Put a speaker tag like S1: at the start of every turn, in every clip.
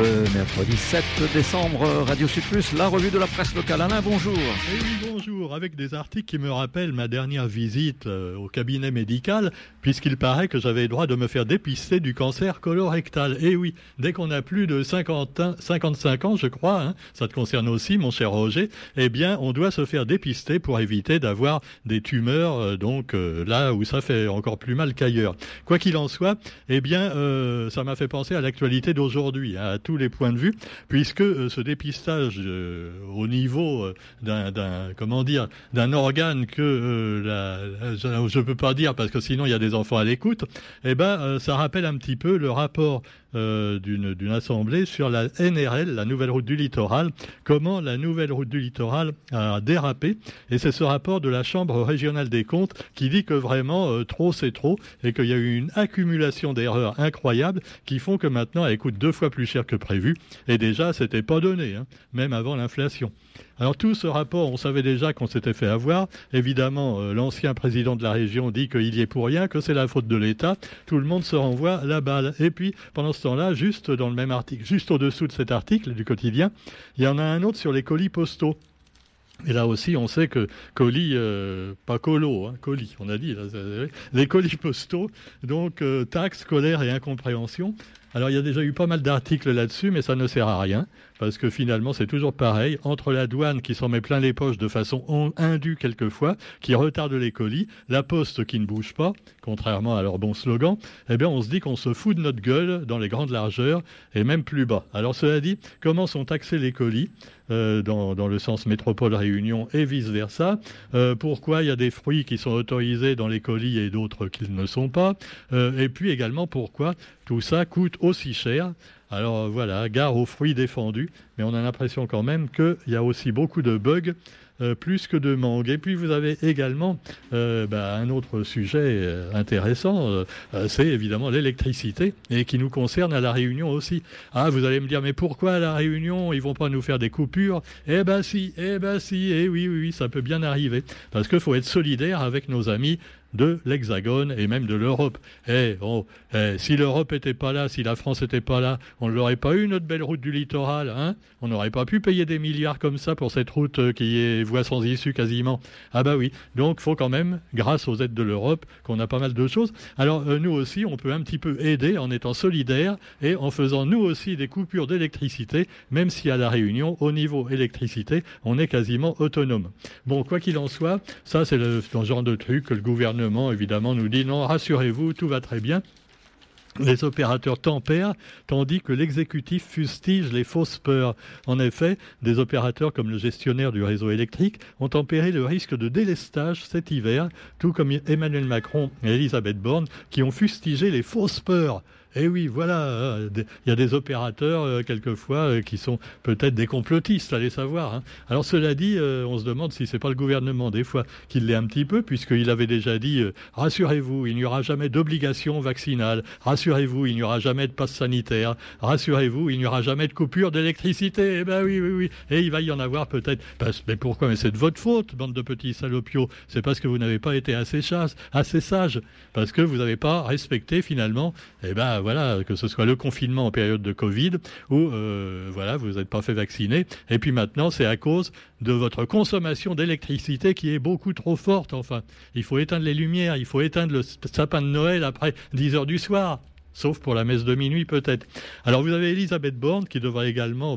S1: Le mercredi 7 décembre, Radio Sud Plus, la revue de la presse locale. Alain, bonjour.
S2: Eh oui, bonjour, avec des articles qui me rappellent ma dernière visite euh, au cabinet médical, puisqu'il paraît que j'avais le droit de me faire dépister du cancer colorectal. Et eh oui, dès qu'on a plus de 50, 55 ans, je crois, hein, ça te concerne aussi, mon cher Roger, eh bien, on doit se faire dépister pour éviter d'avoir des tumeurs, euh, donc euh, là où ça fait encore plus mal qu'ailleurs. Quoi qu'il en soit, eh bien, ça m'a fait penser à l'actualité d'aujourd'hui, hein, tous les points de vue, puisque euh, ce dépistage euh, au niveau euh, d'un comment dire d'un organe que je ne peux pas dire parce que sinon il y a des enfants à l'écoute, eh ben ça rappelle un petit peu le rapport d'une assemblée sur la NRL, la nouvelle route du littoral, comment la nouvelle route du littoral a dérapé? Et c'est ce rapport de la Chambre régionale des comptes qui dit que vraiment trop c'est trop et qu'il y a eu une accumulation d'erreurs incroyables qui font que maintenant elle coûte deux fois plus cher que prévu. Et déjà, c'était pas donné, hein, même avant l'inflation. Alors tout ce rapport, on savait déjà qu'on s'était fait avoir. Évidemment, euh, l'ancien président de la région dit qu'il y est pour rien, que c'est la faute de l'État. Tout le monde se renvoie la balle. Et puis, pendant ce temps-là, juste dans le même article, juste au-dessous de cet article du quotidien, il y en a un autre sur les colis postaux. Et là aussi, on sait que colis, euh, pas colo, hein, colis, on a dit, les colis postaux, donc euh, taxes, colère et incompréhension. Alors il y a déjà eu pas mal d'articles là-dessus, mais ça ne sert à rien, parce que finalement c'est toujours pareil, entre la douane qui s'en met plein les poches de façon indue quelquefois, qui retarde les colis, la poste qui ne bouge pas, contrairement à leur bon slogan, eh bien on se dit qu'on se fout de notre gueule dans les grandes largeurs, et même plus bas. Alors cela dit, comment sont taxés les colis euh, dans, le sens métropole-réunion et vice-versa? Euh, pourquoi il y a des fruits qui sont autorisés dans les colis et d'autres qui ne sont pas? Euh, et puis également pourquoi tout ça coûte aussi cher. Alors voilà, gare aux fruits défendus, mais on a l'impression quand même qu'il y a aussi beaucoup de bugs euh, plus que de mangue. Et puis vous avez également euh, bah, un autre sujet euh, intéressant, c'est évidemment l'électricité, et qui nous concerne à la Réunion aussi. Ah, vous allez me dire, mais pourquoi à la Réunion, ils vont pas nous faire des coupures? Eh ben si, eh ben si, eh oui, oui, oui, ça peut bien arriver. Parce qu'il faut être solidaire avec nos amis de l'Hexagone et même de l'Europe. Eh, oh, eh, si l'Europe n'était pas là, si la France n'était pas là, on ne l'aurait pas eu notre belle route du littoral. Hein? On n'aurait pas pu payer des milliards comme ça pour cette route euh, qui est voie sans issue quasiment. Ah bah oui. Donc faut quand même, grâce aux aides de l'Europe, qu'on a pas mal de choses. Alors euh, nous aussi, on peut un petit peu aider en étant solidaires et en faisant nous aussi des coupures d'électricité, même si à la Réunion, au niveau électricité, on est quasiment autonome. Bon, quoi qu'il en soit, ça c'est le, le genre de truc que le gouvernement évidemment, nous dit non, rassurez-vous, tout va très bien. Les opérateurs tempèrent, tandis que l'exécutif fustige les fausses peurs. En effet, des opérateurs comme le gestionnaire du réseau électrique ont tempéré le risque de délestage cet hiver, tout comme Emmanuel Macron et Elisabeth Borne, qui ont fustigé les fausses peurs. Eh oui, voilà, euh, il y a des opérateurs euh, quelquefois euh, qui sont peut-être des complotistes, allez savoir. Hein. Alors cela dit, on se demande si c'est pas le gouvernement des fois qui l'est un petit peu, puisqu'il avait déjà dit rassurez-vous, il n'y aura jamais d'obligation vaccinale, rassurez-vous, il n'y aura jamais de passe sanitaire, rassurez-vous, il n'y aura jamais de coupure d'électricité. Eh ben oui, oui, oui, et il va y en avoir peut-être. Mais pourquoi? Mais c'est de votre faute, bande de petits salopios. C'est parce que vous n'avez pas été assez, chasse, assez sage, parce que vous n'avez pas respecté finalement. Eh ben voilà, que ce soit le confinement en période de Covid ou euh, voilà, vous n'êtes pas fait vacciner. Et puis maintenant, c'est à cause de votre consommation d'électricité qui est beaucoup trop forte. Enfin, il faut éteindre les lumières, il faut éteindre le sapin de Noël après 10 heures du soir sauf pour la messe de minuit peut-être. Alors vous avez Elisabeth Borne qui devrait également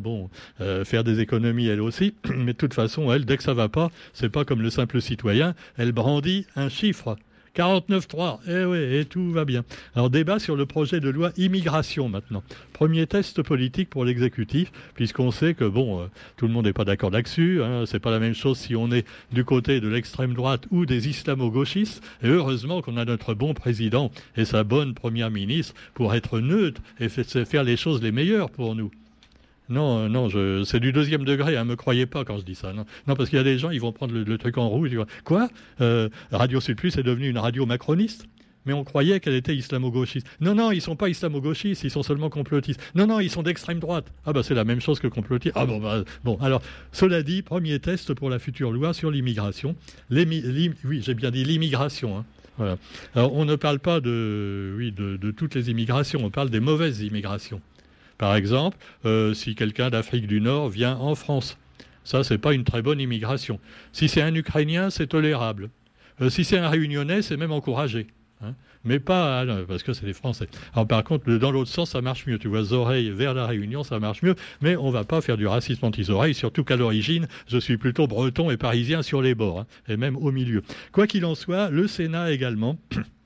S2: euh, faire des économies elle aussi, mais de toute façon elle dès que ça va pas, c'est pas comme le simple citoyen, elle brandit un chiffre 49.3, eh oui, et tout va bien. Alors débat sur le projet de loi immigration maintenant. Premier test politique pour l'exécutif, puisqu'on sait que bon, euh, tout le monde n'est pas d'accord là-dessus. Hein, c'est pas la même chose si on est du côté de l'extrême droite ou des islamo-gauchistes. Et heureusement qu'on a notre bon président et sa bonne première ministre pour être neutre et faire les choses les meilleures pour nous. Non, euh, non, c'est du deuxième degré, hein, me croyez pas quand je dis ça. Non, parce qu'il y a des gens, ils vont prendre le, truc en rouge. Quoi? Euh, Radio Plus est devenue une radio macroniste? Mais on croyait qu'elle était islamo-gauchiste. Non, non, ils sont pas islamo-gauchistes, ils sont seulement complotistes. Non, non, ils sont d'extrême droite. Ah bah c'est la même chose que complotiste. Ah bon, bah, bon. Alors, cela dit, premier test pour la future loi sur l'immigration. Oui, j'ai bien dit l'immigration. Hein. On ne parle pas de, oui, de toutes les immigrations, on parle des mauvaises immigrations Par exemple, si quelqu'un d'Afrique du Nord vient en France, ça, c'est pas une très bonne immigration. Si c'est un Ukrainien, c'est tolérable. si c'est un Réunionnais, c'est même encouragé. Hein mais pas parce que c'est des Français. Alors par contre, dans l'autre sens, ça marche mieux. Tu vois, oreilles vers la Réunion, ça marche mieux, mais on va pas faire du racisme anti-oreilles, surtout qu'à l'origine, je suis plutôt breton et parisien sur les bords, hein, et même au milieu. Quoi qu'il en soit, le Sénat également.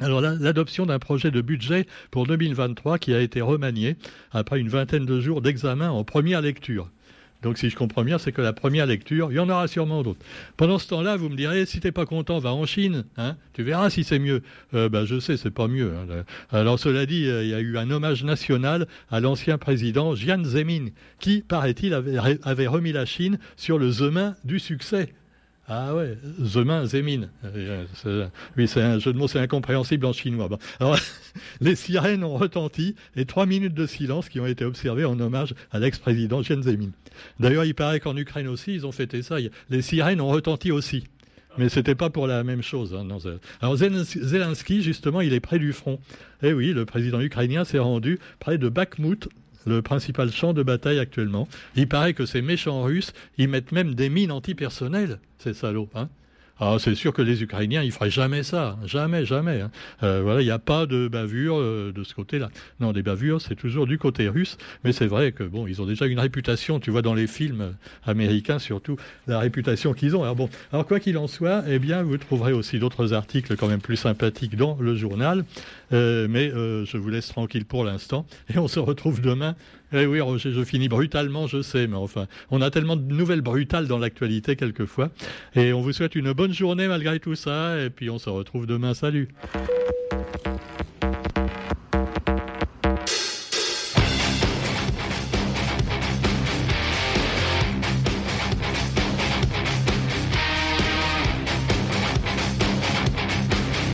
S2: Alors l'adoption d'un projet de budget pour 2023 qui a été remanié après une vingtaine de jours d'examen en première lecture. Donc si je comprends bien, c'est que la première lecture, il y en aura sûrement d'autres. Pendant ce temps-là, vous me direz, si t'es pas content, va en Chine, hein, tu verras si c'est mieux. Euh, ben, je sais, c'est pas mieux. Hein. Alors cela dit, euh, il y a eu un hommage national à l'ancien président Jian Zemin, qui, paraît-il, avait, avait remis la Chine sur le chemin du succès. Ah ouais, Zemin, Zemin. Oui, c'est un jeu de mots, c'est incompréhensible en chinois. Alors, les sirènes ont retenti et trois minutes de silence qui ont été observées en hommage à l'ex-président Jian Zemin. D'ailleurs, il paraît qu'en Ukraine aussi, ils ont fêté ça. Les sirènes ont retenti aussi. Mais c'était pas pour la même chose. Hein, Alors Zelensky, justement, il est près du front. Eh oui, le président ukrainien s'est rendu près de Bakhmut, le principal champ de bataille actuellement. Il paraît que ces méchants Russes, ils mettent même des mines antipersonnelles, ces salauds. Hein ah, c'est sûr que les Ukrainiens, ils feraient jamais ça, jamais, jamais. Hein. Euh, voilà, il n'y a pas de bavure euh, de ce côté-là. Non, des bavures, c'est toujours du côté russe, mais c'est vrai que bon, ils ont déjà une réputation. Tu vois dans les films américains surtout la réputation qu'ils ont. Alors bon, alors quoi qu'il en soit, eh bien, vous trouverez aussi d'autres articles quand même plus sympathiques dans le journal. Euh, mais je vous laisse tranquille pour l'instant et on se retrouve demain eh oui, Roger, je finis brutalement, je sais, mais enfin, on a tellement de nouvelles brutales dans l'actualité quelquefois. Et on vous souhaite une bonne journée malgré tout ça, et puis on se retrouve demain. Salut